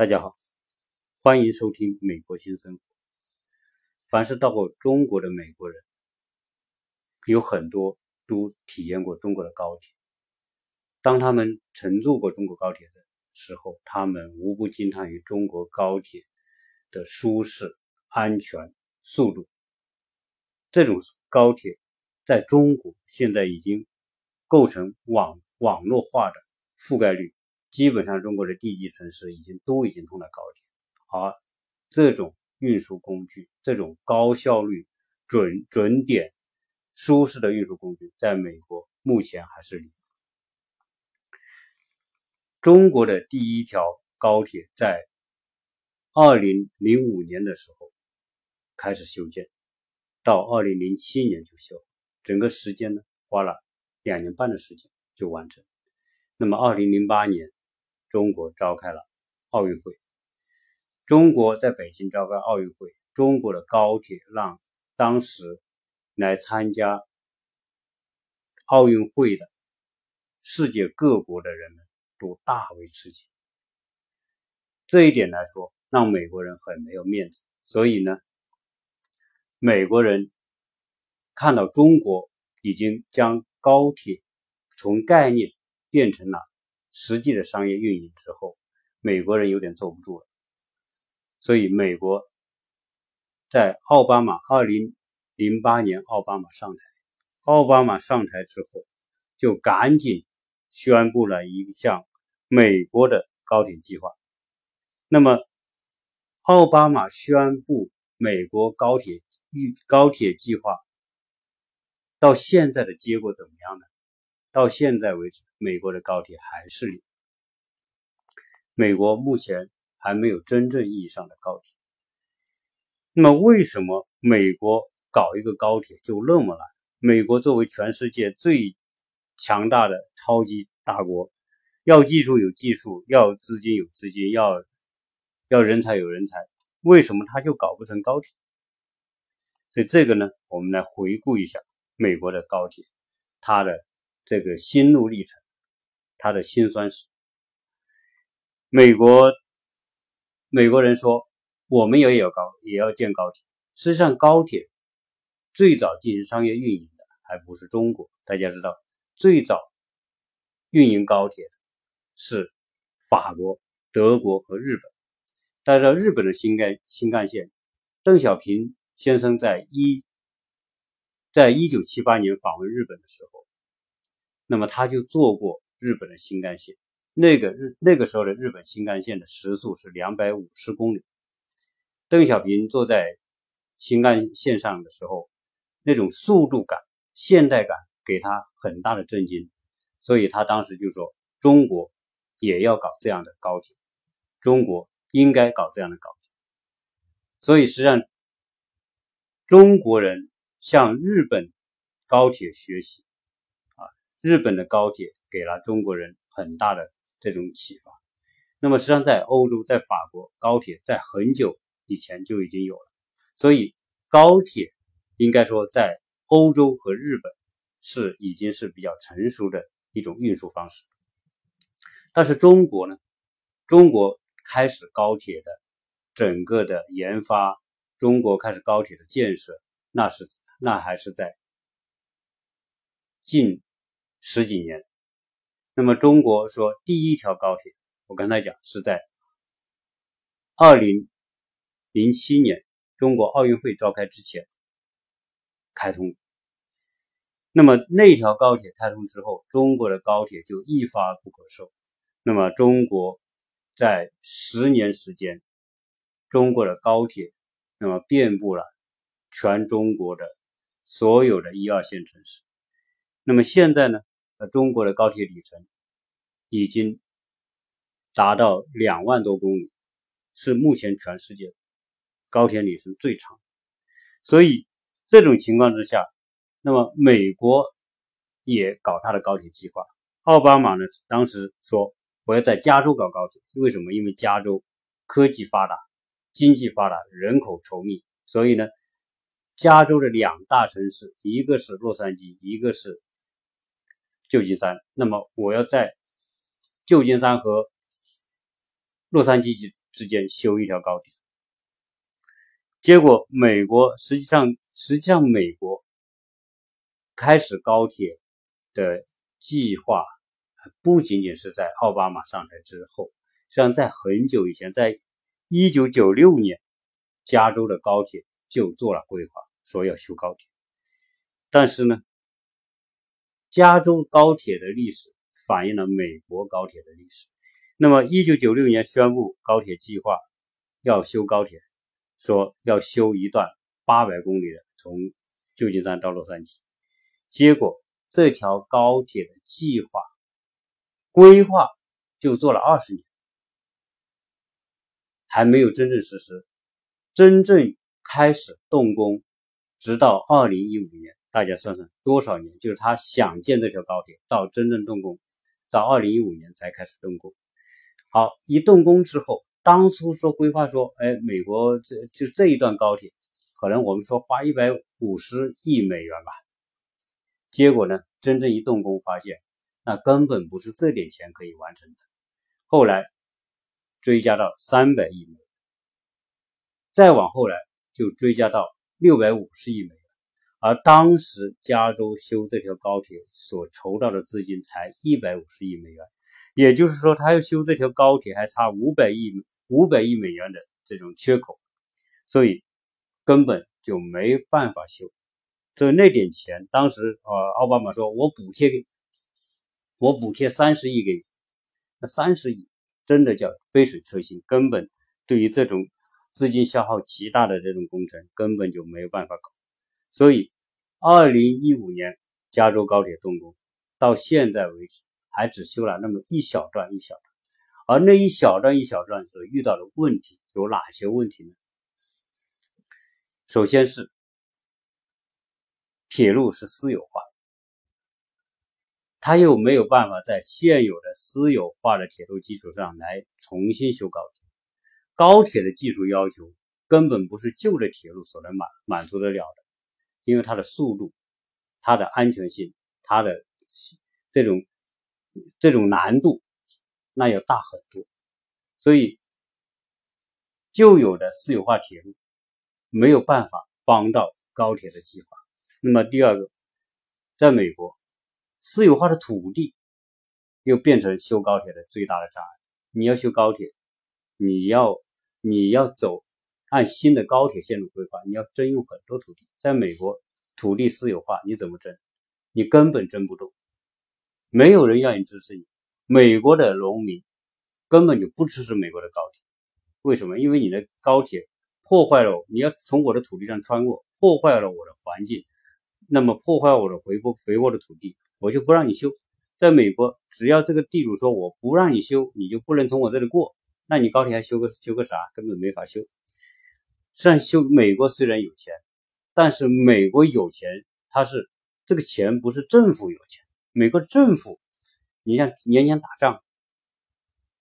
大家好，欢迎收听《美国新生活》。凡是到过中国的美国人，有很多都体验过中国的高铁。当他们乘坐过中国高铁的时候，他们无不惊叹于中国高铁的舒适、安全、速度。这种高铁在中国现在已经构成网网络化的覆盖率。基本上，中国的地级城市已经都已经通了高铁，而这种运输工具，这种高效率、准准点、舒适的运输工具，在美国目前还是零。中国的第一条高铁在二零零五年的时候开始修建，到二零零七年就修，整个时间呢花了两年半的时间就完成。那么二零零八年。中国召开了奥运会。中国在北京召开奥运会，中国的高铁让当时来参加奥运会的世界各国的人们都大为吃惊。这一点来说，让美国人很没有面子。所以呢，美国人看到中国已经将高铁从概念变成了。实际的商业运营之后，美国人有点坐不住了，所以美国在奥巴马二零零八年奥巴马上台，奥巴马上台之后，就赶紧宣布了一项美国的高铁计划。那么，奥巴马宣布美国高铁预高铁计划到现在的结果怎么样呢？到现在为止，美国的高铁还是零。美国目前还没有真正意义上的高铁。那么，为什么美国搞一个高铁就那么难？美国作为全世界最强大的超级大国，要技术有技术，要资金有资金，要要人才有人才，为什么他就搞不成高铁？所以这个呢，我们来回顾一下美国的高铁，它的。这个心路历程，他的辛酸史。美国美国人说，我们也要高，也要建高铁。实际上，高铁最早进行商业运营的还不是中国。大家知道，最早运营高铁的是法国、德国和日本。大家知道，日本的新干新干线，邓小平先生在一在一九七八年访问日本的时候。那么他就坐过日本的新干线，那个日那个时候的日本新干线的时速是两百五十公里。邓小平坐在新干线上的时候，那种速度感、现代感给他很大的震惊，所以他当时就说：“中国也要搞这样的高铁，中国应该搞这样的高铁。”所以实际上，中国人向日本高铁学习。日本的高铁给了中国人很大的这种启发。那么，实际上在欧洲，在法国，高铁在很久以前就已经有了。所以，高铁应该说在欧洲和日本是已经是比较成熟的一种运输方式。但是中国呢？中国开始高铁的整个的研发，中国开始高铁的建设，那是那还是在近。十几年，那么中国说第一条高铁，我刚才讲是在二零零七年中国奥运会召开之前开通。那么那条高铁开通之后，中国的高铁就一发不可收。那么中国在十年时间，中国的高铁那么遍布了全中国的所有的一二线城市。那么现在呢？那中国的高铁里程已经达到两万多公里，是目前全世界高铁里程最长。所以这种情况之下，那么美国也搞他的高铁计划。奥巴马呢，当时说我要在加州搞高铁，为什么？因为加州科技发达，经济发达，人口稠密，所以呢，加州的两大城市，一个是洛杉矶，一个是。旧金山，那么我要在旧金山和洛杉矶之之间修一条高铁。结果，美国实际上实际上美国开始高铁的计划，不仅仅是在奥巴马上台之后，实际上在很久以前，在一九九六年，加州的高铁就做了规划，说要修高铁。但是呢，加州高铁的历史反映了美国高铁的历史。那么，一九九六年宣布高铁计划要修高铁。说要修一段八百公里的从旧金山到洛杉矶，结果这条高铁的计划规划就做了二十年，还没有真正实施，真正开始动工，直到二零一五年，大家算算多少年？就是他想建这条高铁到真正动工，到二零一五年才开始动工。好，一动工之后。当初说规划说，哎，美国这就这一段高铁，可能我们说花一百五十亿美元吧。结果呢，真正一动工发现，那根本不是这点钱可以完成的。后来追加到三百亿美元，再往后来就追加到六百五十亿美元，而当时加州修这条高铁所筹到的资金才一百五十亿美元。也就是说，他要修这条高铁，还差五百亿五百亿美元的这种缺口，所以根本就没办法修。所以那点钱，当时呃，奥巴马说：“我补贴给，我补贴三十亿给你。”那三十亿真的叫杯水车薪，根本对于这种资金消耗极大的这种工程，根本就没有办法搞。所以，二零一五年加州高铁动工，到现在为止。还只修了那么一小段一小段，而那一小段一小段所遇到的问题有哪些问题呢？首先是铁路是私有化，他又没有办法在现有的私有化的铁路基础上来重新修高铁。高铁的技术要求根本不是旧的铁路所能满满足得了的，因为它的速度、它的安全性、它的这种。这种难度那要大很多，所以旧有的私有化铁路没有办法帮到高铁的计划。那么第二个，在美国，私有化的土地又变成修高铁的最大的障碍。你要修高铁，你要你要走按新的高铁线路规划，你要征用很多土地。在美国，土地私有化你怎么征？你根本征不动。没有人愿意支持你。美国的农民根本就不支持美国的高铁，为什么？因为你的高铁破坏了，你要从我的土地上穿过，破坏了我的环境，那么破坏我的肥沃肥沃的土地，我就不让你修。在美国，只要这个地主说我不让你修，你就不能从我这里过，那你高铁还修个修个啥？根本没法修。虽然修美国虽然有钱，但是美国有钱，它是这个钱不是政府有钱。美国政府，你像年年打仗，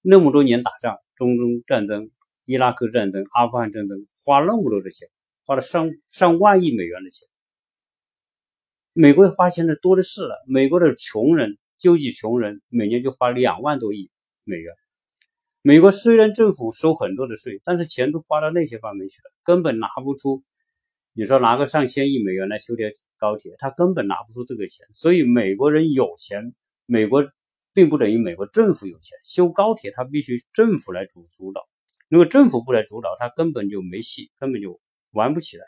那么多年打仗，中东战争、伊拉克战争、阿富汗战争，花那么多的钱，花了上上万亿美元的钱。美国花钱的多的是了。美国的穷人，救济穷人，每年就花两万多亿美元。美国虽然政府收很多的税，但是钱都花到那些方面去了，根本拿不出。你说拿个上千亿美元来修条高铁，他根本拿不出这个钱。所以美国人有钱，美国并不等于美国政府有钱。修高铁，他必须政府来主主导。如果政府不来主导，他根本就没戏，根本就玩不起来。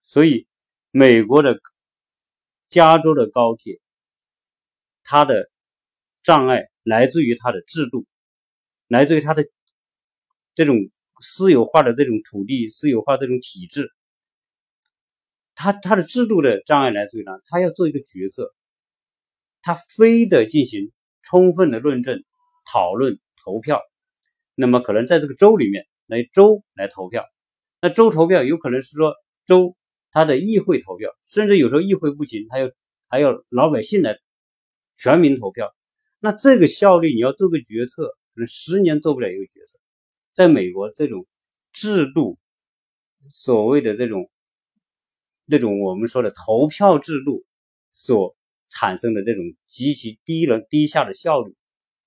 所以，美国的加州的高铁，它的障碍来自于它的制度，来自于它的这种私有化的这种土地私有化这种体制。他他的制度的障碍来自于哪？他要做一个决策，他非得进行充分的论证、讨论、投票。那么可能在这个州里面来州来投票，那州投票有可能是说州他的议会投票，甚至有时候议会不行，他要还要老百姓来全民投票。那这个效率，你要做个决策，十年做不了一个决策。在美国这种制度，所谓的这种。这种我们说的投票制度所产生的这种极其低能低下的效率，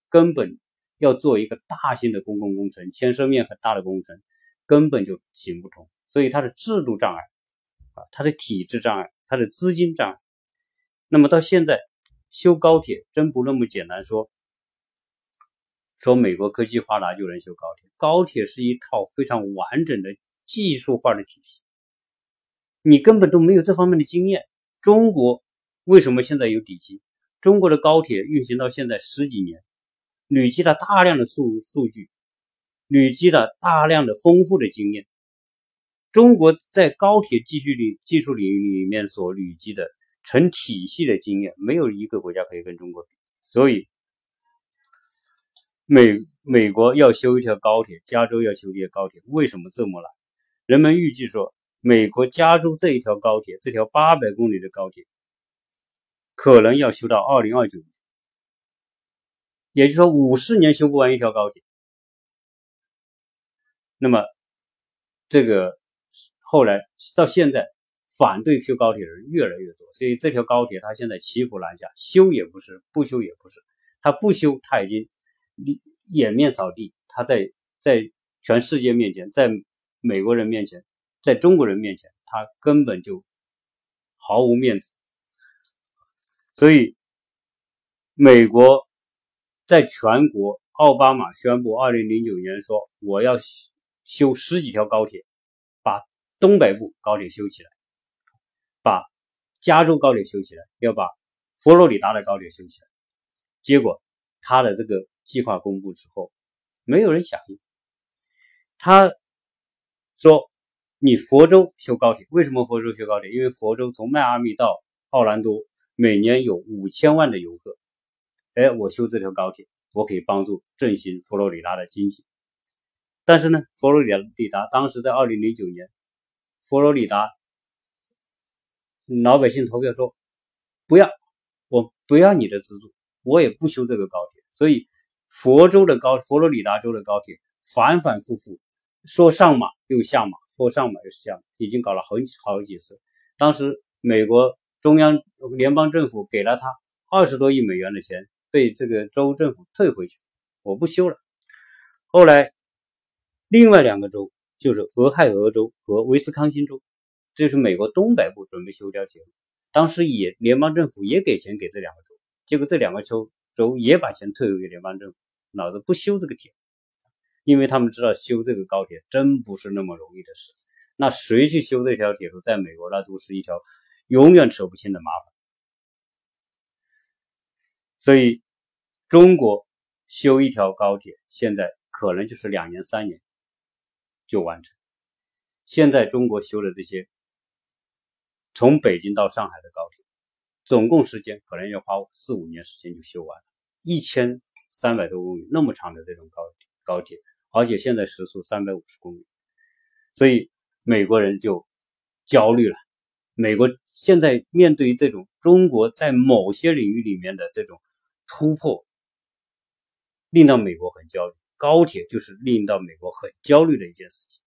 根本要做一个大型的公共工程，牵涉面很大的工程，根本就行不通。所以它的制度障碍啊，它的体制障碍，它的资金障碍。那么到现在修高铁真不那么简单，说说美国科技发达就能修高铁。高铁是一套非常完整的技术化的体系，你根本都没有这方面的经验。中国为什么现在有底气？中国的高铁运行到现在十几年，累积了大量的数数据，累积了大量的丰富的经验。中国在高铁技术里技术领域里面所累积的成体系的经验，没有一个国家可以跟中国比。所以，美美国要修一条高铁，加州要修一条高铁，为什么这么难？人们预计说，美国加州这一条高铁，这条八百公里的高铁，可能要修到二零二九年，也就是说五十年修不完一条高铁。那么，这个。后来到现在，反对修高铁的人越来越多，所以这条高铁它现在骑虎难下，修也不是，不修也不是。它不修，它已经你掩面扫地，他在在全世界面前，在美国人面前，在中国人面前，他根本就毫无面子。所以，美国在全国，奥巴马宣布，二零零九年说我要修十几条高铁。把东北部高铁修起来，把加州高铁修起来，要把佛罗里达的高铁修起来。结果他的这个计划公布之后，没有人响应。他说：“你佛州修高铁，为什么佛州修高铁？因为佛州从迈阿密到奥兰多每年有五千万的游客。哎，我修这条高铁，我可以帮助振兴佛罗里达的经济。但是呢，佛罗里达当时在二零零九年。”佛罗里达老百姓投票说：“不要，我不要你的资助，我也不修这个高铁。”所以，佛州的高佛罗里达州的高铁反反复复说上马又下马，说上马又下马，已经搞了好好几次。当时美国中央联邦政府给了他二十多亿美元的钱，被这个州政府退回去，我不修了。后来，另外两个州。就是俄亥俄州和威斯康星州，这是美国东北部准备修条铁路，当时也联邦政府也给钱给这两个州，结果这两个州州也把钱退回给联邦政府，老子不修这个铁，因为他们知道修这个高铁真不是那么容易的事，那谁去修这条铁路，在美国那都是一条永远扯不清的麻烦，所以中国修一条高铁，现在可能就是两年三年。就完成。现在中国修的这些从北京到上海的高铁，总共时间可能要花四五年时间就修完了，一千三百多公里那么长的这种高高铁，而且现在时速三百五十公里，所以美国人就焦虑了。美国现在面对这种中国在某些领域里面的这种突破，令到美国很焦虑。高铁就是令到美国很焦虑的一件事情。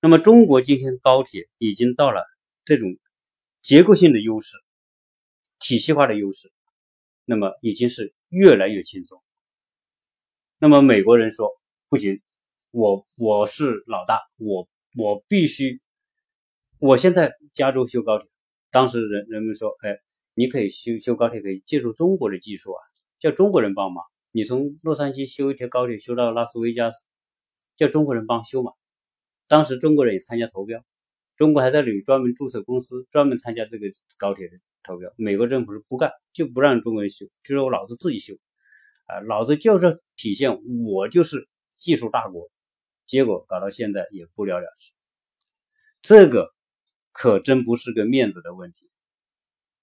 那么，中国今天高铁已经到了这种结构性的优势、体系化的优势，那么已经是越来越轻松。那么，美国人说不行，我我是老大，我我必须，我现在加州修高铁，当时人人们说，哎，你可以修修高铁，可以借助中国的技术啊，叫中国人帮忙。你从洛杉矶修一条高铁修到拉斯维加斯，叫中国人帮修嘛？当时中国人也参加投标，中国还在里专门注册公司，专门参加这个高铁的投标。美国政府是不干，就不让中国人修，就说我老子自己修，啊，老子就是体现我就是技术大国。结果搞到现在也不了了之，这个可真不是个面子的问题。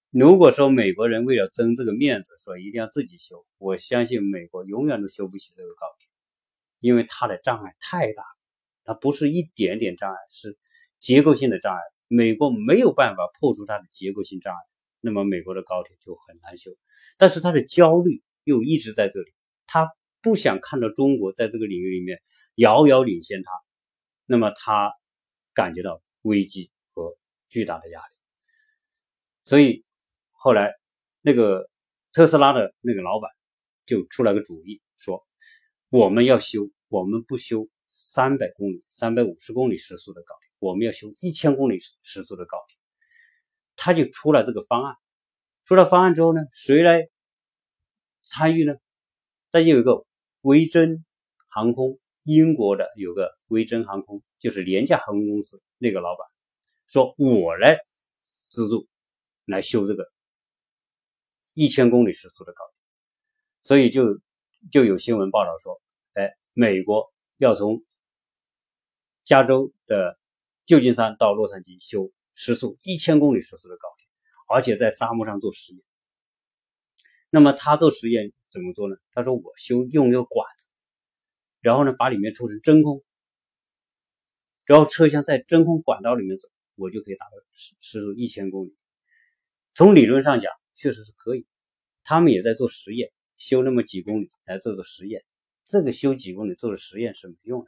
如果说美国人为了争这个面子，说一定要自己修，我相信美国永远都修不起这个高铁，因为它的障碍太大，它不是一点点障碍，是结构性的障碍。美国没有办法破除它的结构性障碍，那么美国的高铁就很难修。但是他的焦虑又一直在这里，他不想看到中国在这个领域里面遥遥领先他，那么他感觉到危机和巨大的压力，所以。后来，那个特斯拉的那个老板就出了个主意，说我们要修，我们不修三百公里、三百五十公里时速的高铁，我们要修一千公里时速的高铁。他就出了这个方案，出了方案之后呢，谁来参与呢？那就有一个维珍航空，英国的有个维珍航空，就是廉价航空公司那个老板说：“我来资助，来修这个一千公里时速的高铁。”所以就就有新闻报道说：“哎，美国要从加州的旧金山到洛杉矶修。”时速一千公里时速的高铁，而且在沙漠上做实验。那么他做实验怎么做呢？他说：“我修用一个管子，然后呢，把里面抽成真空，然后车厢在真空管道里面走，我就可以达到时时速一千公里。从理论上讲，确实是可以。他们也在做实验，修那么几公里来做做实验。这个修几公里做的实验是没用的。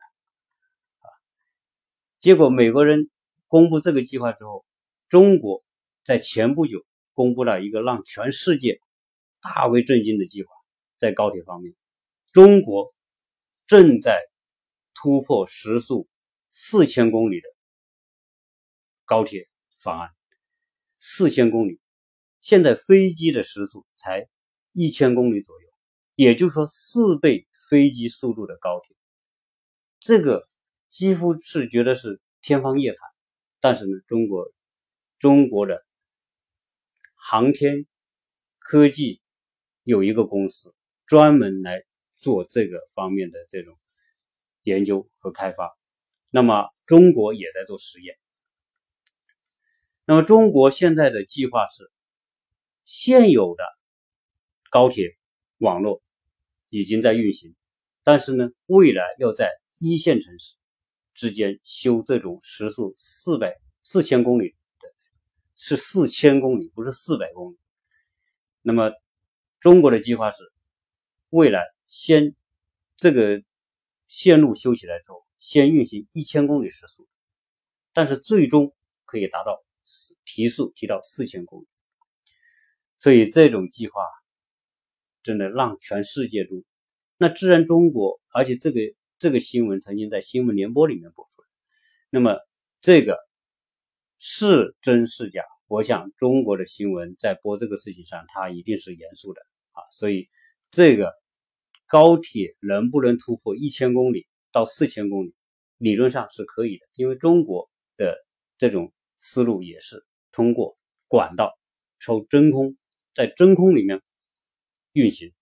结果美国人。”公布这个计划之后，中国在前不久公布了一个让全世界大为震惊的计划，在高铁方面，中国正在突破时速四千公里的高铁方案。四千公里，现在飞机的时速才一千公里左右，也就是说四倍飞机速度的高铁，这个几乎是觉得是天方夜谭。但是呢，中国中国的航天科技有一个公司专门来做这个方面的这种研究和开发。那么中国也在做实验。那么中国现在的计划是，现有的高铁网络已经在运行，但是呢，未来要在一线城市。之间修这种时速四百四千公里的，是四千公里，不是四百公里。那么中国的计划是，未来先这个线路修起来之后，先运行一千公里时速，但是最终可以达到提速提到四千公里。所以这种计划真的让全世界都，那自然中国，而且这个。这个新闻曾经在新闻联播里面播出来，那么这个是真是假？我想中国的新闻在播这个事情上，它一定是严肃的啊。所以这个高铁能不能突破一千公里到四千公里，理论上是可以的，因为中国的这种思路也是通过管道抽真空，在真空里面运行，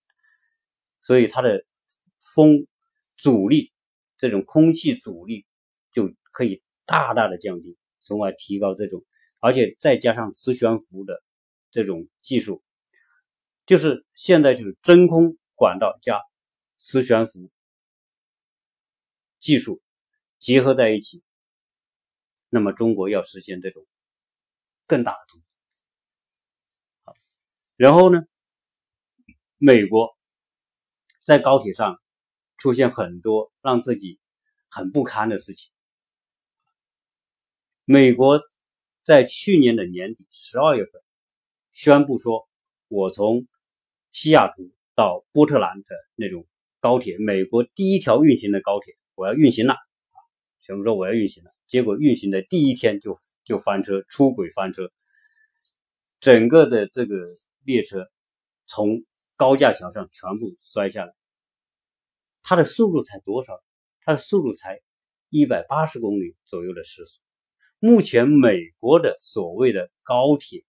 所以它的风。阻力，这种空气阻力就可以大大的降低，从而提高这种，而且再加上磁悬浮的这种技术，就是现在就是真空管道加磁悬浮技术结合在一起，那么中国要实现这种更大的突破。好，然后呢，美国在高铁上。出现很多让自己很不堪的事情。美国在去年的年底十二月份宣布说，我从西雅图到波特兰的那种高铁，美国第一条运行的高铁，我要运行了啊！宣布说我要运行了，结果运行的第一天就就翻车，出轨翻车，整个的这个列车从高架桥上全部摔下来。它的速度才多少？它的速度才一百八十公里左右的时速。目前美国的所谓的高铁，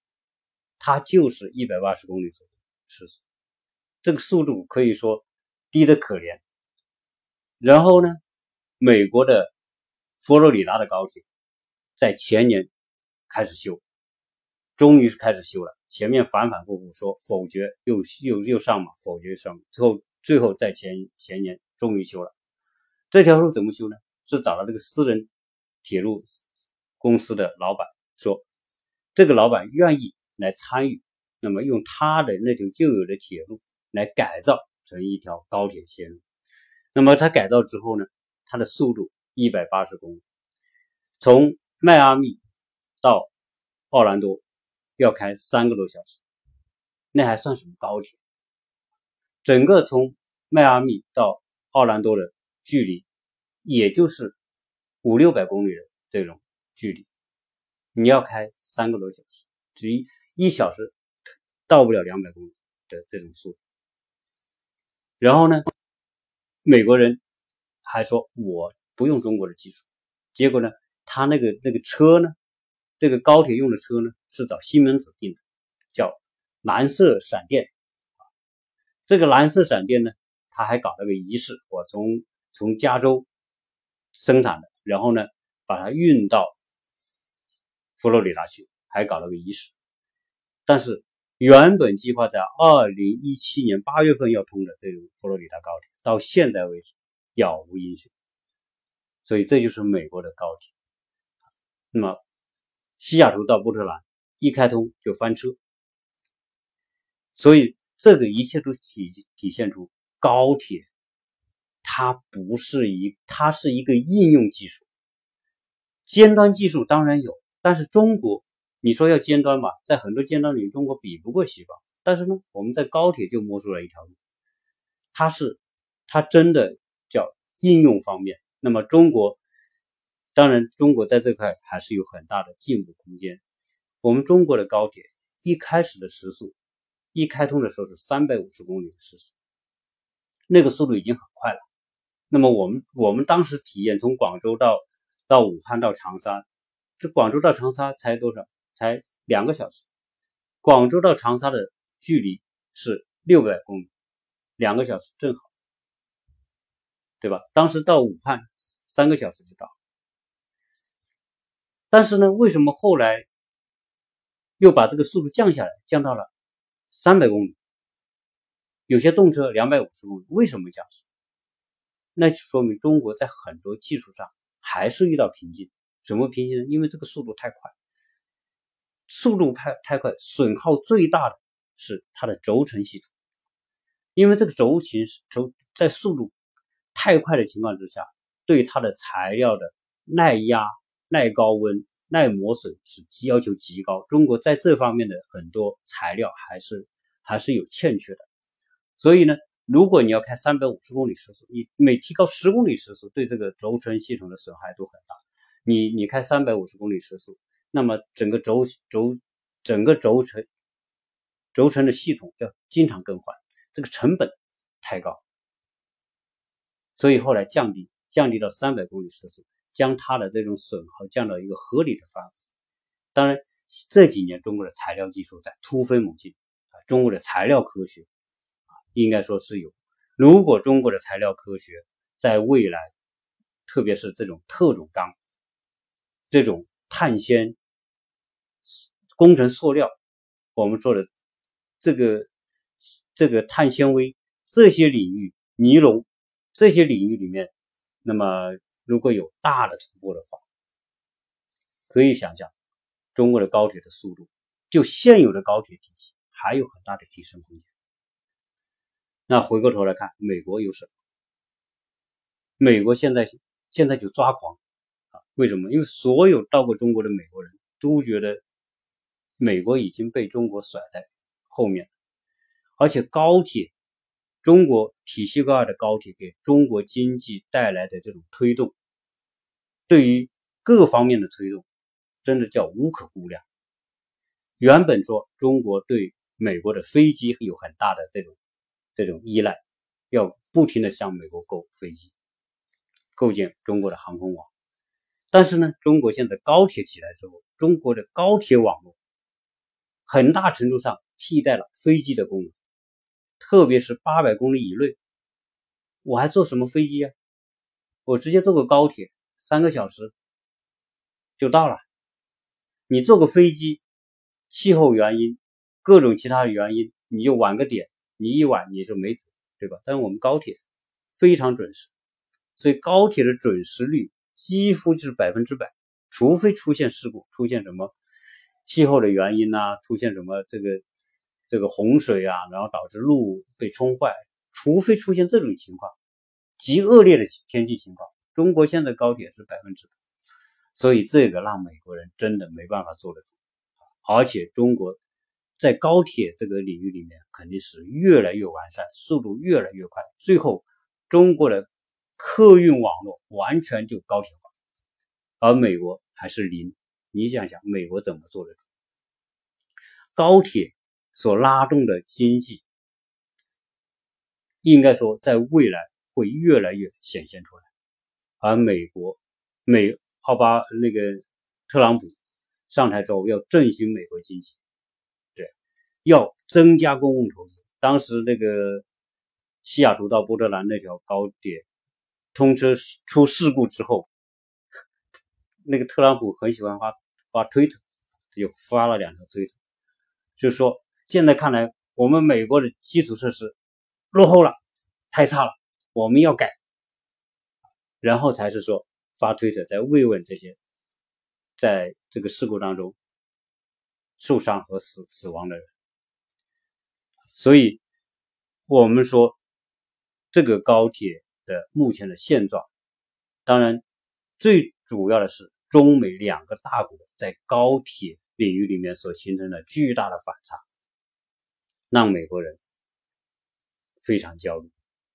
它就是一百八十公里左右时速，这个速度可以说低的可怜。然后呢，美国的佛罗里达的高铁在前年开始修，终于是开始修了。前面反反复复说否决，又又又上马，否决上，最后最后在前前年。终于修了，这条路怎么修呢？是找了这个私人铁路公司的老板，说这个老板愿意来参与，那么用他的那条旧有的铁路来改造成一条高铁线路。那么他改造之后呢，它的速度一百八十公里，从迈阿密到奥兰多要开三个多小时，那还算什么高铁？整个从迈阿密到奥兰多的距离，也就是五六百公里的这种距离，你要开三个多小时，只一一小时到不了两百公里的这种速度。然后呢，美国人还说我不用中国的技术，结果呢，他那个那个车呢，这个高铁用的车呢，是找西门子订的，叫蓝色闪电。这个蓝色闪电呢，他还搞了个仪式，我从从加州生产的，然后呢，把它运到佛罗里达去，还搞了个仪式。但是原本计划在二零一七年八月份要通的这种佛罗里达高铁，到现在为止杳无音讯。所以这就是美国的高铁。那么西雅图到波特兰一开通就翻车，所以。这个一切都体体现出高铁，它不是一，它是一个应用技术。尖端技术当然有，但是中国，你说要尖端吧，在很多尖端领域，中国比不过西方。但是呢，我们在高铁就摸出来一条路，它是，它真的叫应用方面。那么中国，当然中国在这块还是有很大的进步空间。我们中国的高铁一开始的时速。一开通的时候是三百五十公里的时速，那个速度已经很快了。那么我们我们当时体验从广州到到武汉到长沙，这广州到长沙才多少？才两个小时。广州到长沙的距离是六百公里，两个小时正好，对吧？当时到武汉三个小时就到。但是呢，为什么后来又把这个速度降下来，降到了？三百公里，有些动车两百五十公里，为什么加速？那就说明中国在很多技术上还是遇到瓶颈。什么瓶颈呢？因为这个速度太快，速度太太快，损耗最大的是它的轴承系统。因为这个轴承轴在速度太快的情况之下，对它的材料的耐压、耐高温。耐磨损是要求极高，中国在这方面的很多材料还是还是有欠缺的。所以呢，如果你要开三百五十公里时速，你每提高十公里时速，对这个轴承系统的损害都很大。你你开三百五十公里时速，那么整个轴轴整个轴承轴承的系统要经常更换，这个成本太高。所以后来降低降低到三百公里时速。将它的这种损耗降到一个合理的范围。当然，这几年中国的材料技术在突飞猛进啊，中国的材料科学，应该说是有。如果中国的材料科学在未来，特别是这种特种钢、这种碳纤、工程塑料，我们说的这个这个碳纤维这些领域、尼龙这些领域里面，那么。如果有大的突破的话，可以想象，中国的高铁的速度，就现有的高铁体系还有很大的提升空间。那回过头来看，美国有什么？美国现在现在就抓狂啊！为什么？因为所有到过中国的美国人都觉得，美国已经被中国甩在后面，而且高铁。中国体系化的高铁给中国经济带来的这种推动，对于各方面的推动，真的叫无可估量。原本说中国对美国的飞机有很大的这种这种依赖，要不停的向美国购飞机，构建中国的航空网。但是呢，中国现在高铁起来之后，中国的高铁网络很大程度上替代了飞机的功能。特别是八百公里以内，我还坐什么飞机啊？我直接坐个高铁，三个小时就到了。你坐个飞机，气候原因、各种其他的原因，你就晚个点，你一晚你就没走对吧？但是我们高铁非常准时，所以高铁的准时率几乎就是百分之百，除非出现事故，出现什么气候的原因呐，出现什么这个。这个洪水啊，然后导致路被冲坏，除非出现这种情况，极恶劣的天气情况，中国现在高铁是百分之百，所以这个让美国人真的没办法坐得住，而且中国在高铁这个领域里面，肯定是越来越完善，速度越来越快，最后中国的客运网络完全就高铁化，而美国还是零。你想想，美国怎么做的？高铁所拉动的经济，应该说在未来会越来越显现出来。而美国美奥巴那个特朗普上台之后，要振兴美国经济，要增加公共投资。当时那个西雅图到波特兰那条高铁通车出事故之后，那个特朗普很喜欢发发推特，就发了两条推特。就说，现在看来，我们美国的基础设施落后了，太差了，我们要改。然后才是说发推特，在慰问这些在这个事故当中受伤和死死亡的人。所以，我们说这个高铁的目前的现状，当然最主要的是中美两个大国在高铁。领域里面所形成的巨大的反差，让美国人非常焦虑，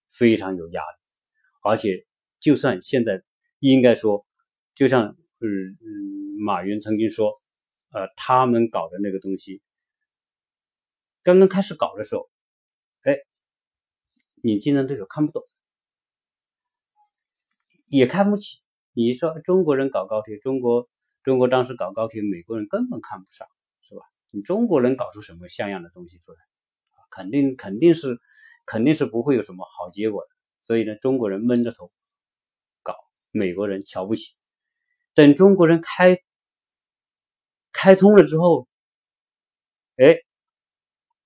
非常有压力。而且，就算现在应该说，就像嗯嗯，马云曾经说，呃，他们搞的那个东西，刚刚开始搞的时候，哎，你竞争对手看不懂，也看不起。你说中国人搞高铁，中国。中国当时搞高铁，美国人根本看不上，是吧？你中国人搞出什么像样的东西出来，肯定肯定是肯定是不会有什么好结果的。所以呢，中国人闷着头搞，美国人瞧不起。等中国人开开通了之后，哎，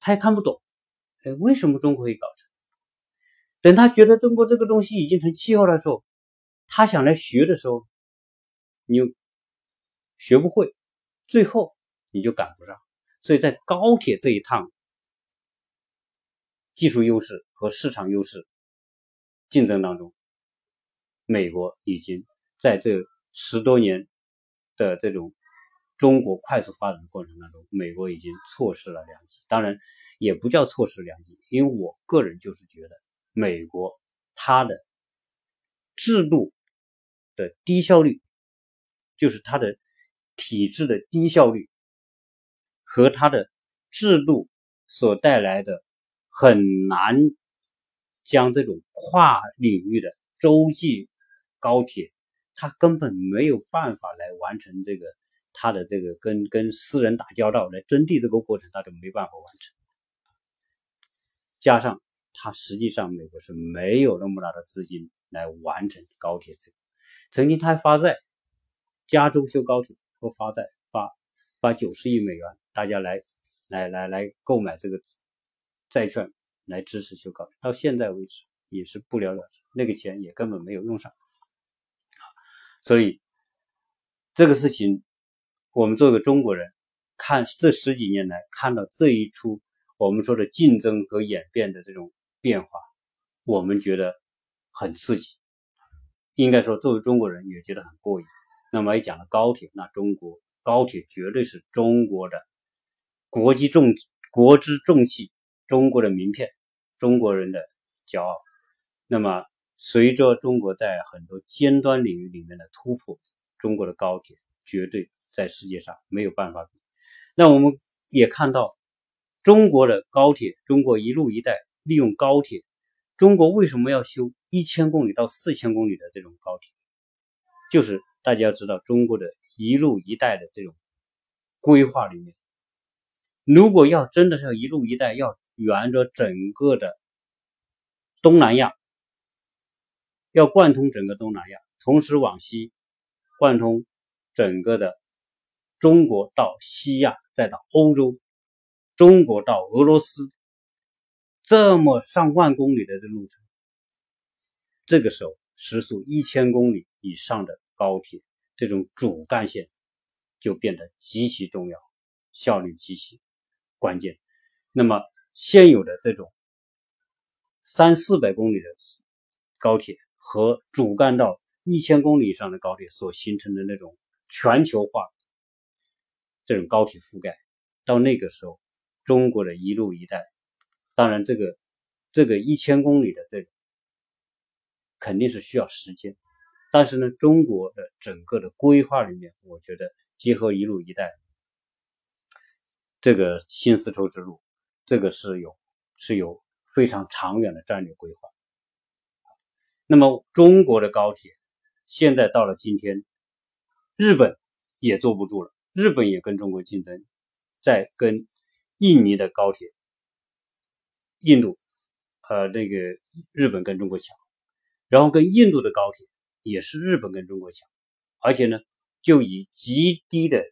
他也看不懂，哎，为什么中国会搞成？等他觉得中国这个东西已经成气候的时候，他想来学的时候，你又。学不会，最后你就赶不上。所以在高铁这一趟技术优势和市场优势竞争当中，美国已经在这十多年的这种中国快速发展的过程当中，美国已经错失了良机。当然，也不叫错失良机，因为我个人就是觉得，美国它的制度的低效率，就是它的。体制的低效率和它的制度所带来的很难将这种跨领域的洲际高铁，它根本没有办法来完成这个他的这个跟跟私人打交道来征地这个过程，他就没办法完成。加上他实际上美国是没有那么大的资金来完成高铁这个，曾经他还发债，加州修高铁。不发债，发发九十亿美元，大家来来来来购买这个债券来支持修高铁。到现在为止也是不了了之，那个钱也根本没有用上。所以这个事情，我们作为中国人看这十几年来看到这一出我们说的竞争和演变的这种变化，我们觉得很刺激。应该说，作为中国人也觉得很过瘾。那么也讲了高铁，那中国高铁绝对是中国的国际重国之重器，中国的名片，中国人的骄傲。那么随着中国在很多尖端领域里面的突破，中国的高铁绝对在世界上没有办法比。那我们也看到中国的高铁，中国一路一带利用高铁，中国为什么要修一千公里到四千公里的这种高铁？就是。大家要知道，中国的一路一带的这种规划里面，如果要真的是要一路一带，要沿着整个的东南亚，要贯通整个东南亚，同时往西贯通整个的中国到西亚，再到欧洲，中国到俄罗斯，这么上万公里的这路程，这个时候时速一千公里以上的。高铁这种主干线就变得极其重要，效率极其关键。那么现有的这种三四百公里的高铁和主干道一千公里以上的高铁所形成的那种全球化这种高铁覆盖，到那个时候中国的一路一带，当然这个这个一千公里的这肯定是需要时间，但是呢，中国的整个的规划里面，我觉得结合一路一带这个新丝绸之路，这个是有是有非常长远的战略规划。那么中国的高铁现在到了今天，日本也坐不住了，日本也跟中国竞争，在跟印尼的高铁，印度，呃，那个日本跟中国抢，然后跟印度的高铁也是日本跟中国抢，而且呢，就以极低的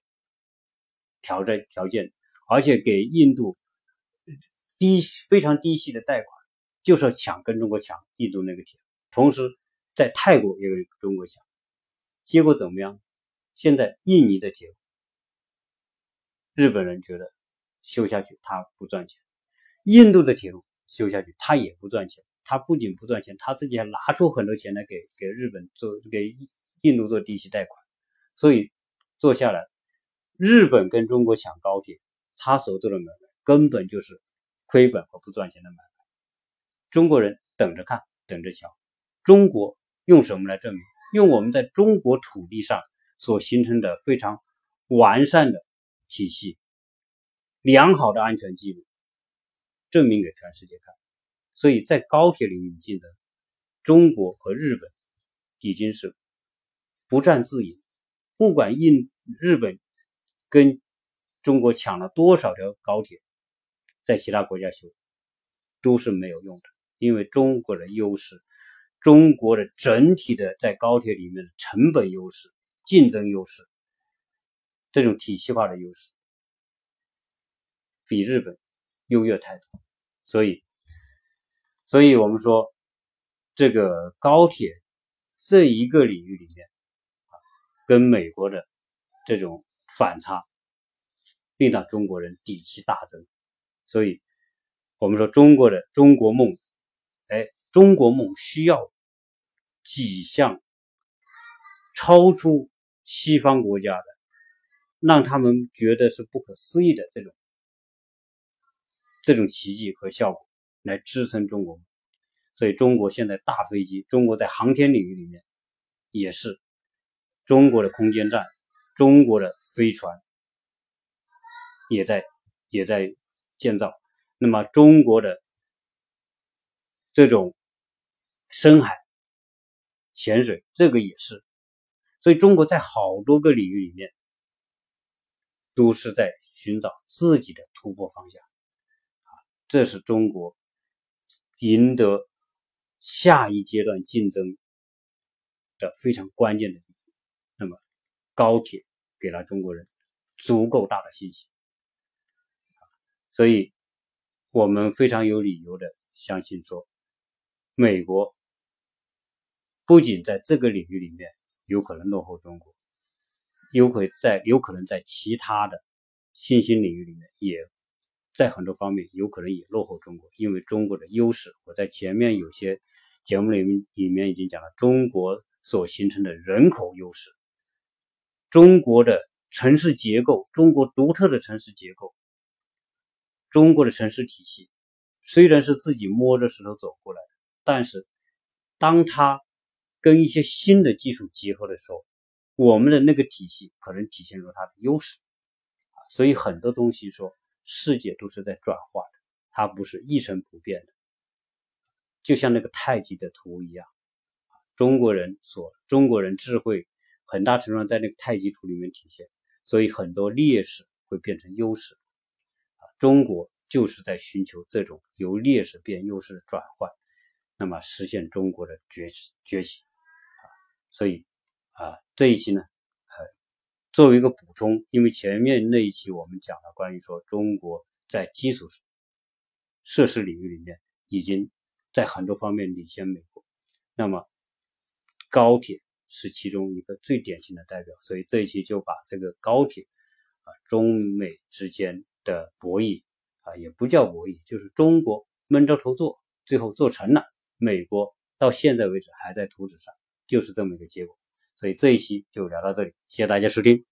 条件条件，而且给印度低非常低息的贷款，就是要抢跟中国抢印度那个铁。同时，在泰国也跟中国抢，结果怎么样？现在印尼的铁，日本人觉得修下去他不赚钱；印度的铁路修下去他也不赚钱。他不仅不赚钱，他自己还拿出很多钱来给给日本做给印度做低息贷款。所以做下来，日本跟中国抢高铁，他所做的买卖根本就是亏本和不赚钱的买卖。中国人等着看，等着瞧。中国用什么来证明？用我们在中国土地上所形成的非常完善的体系、良好的安全记录，证明给全世界看。所以在高铁领域竞争，中国和日本已经是不战自赢。不管印日本跟中国抢了多少条高铁，在其他国家修都是没有用的，因为中国的优势。中国的整体的在高铁里面的成本优势、竞争优势，这种体系化的优势，比日本优越太多。所以，所以我们说，这个高铁这一个领域里面啊，跟美国的这种反差，令到中国人底气大增。所以，我们说中国的中国梦，哎。中国梦需要几项超出西方国家的，让他们觉得是不可思议的这种这种奇迹和效果来支撑中国。所以，中国现在大飞机，中国在航天领域里面也是中国的空间站，中国的飞船也在也在建造。那么，中国的这种。深海潜水，这个也是，所以中国在好多个领域里面都是在寻找自己的突破方向啊，这是中国赢得下一阶段竞争的非常关键的。那么，高铁给了中国人足够大的信心，所以我们非常有理由的相信说，美国。不仅在这个领域里面有可能落后中国，有可在有可能在其他的新兴领域里面，也在很多方面有可能也落后中国。因为中国的优势，我在前面有些节目里面里面已经讲了，中国所形成的人口优势，中国的城市结构，中国独特的城市结构，中国的城市体系，虽然是自己摸着石头走过来的，但是当它跟一些新的技术结合的时候，我们的那个体系可能体现出它的优势啊。所以很多东西说世界都是在转化的，它不是一成不变的。就像那个太极的图一样，中国人所中国人智慧很大程度上在那个太极图里面体现，所以很多劣势会变成优势啊。中国就是在寻求这种由劣势变优势的转换，那么实现中国的崛起崛起。啊所以，啊，这一期呢，呃，作为一个补充，因为前面那一期我们讲了关于说中国在基础设施领域里面已经在很多方面领先美国，那么高铁是其中一个最典型的代表，所以这一期就把这个高铁啊，中美之间的博弈啊，也不叫博弈，就是中国闷着头做，最后做成了，美国到现在为止还在图纸上。就是这么一个结果，所以这一期就聊到这里，谢谢大家收听。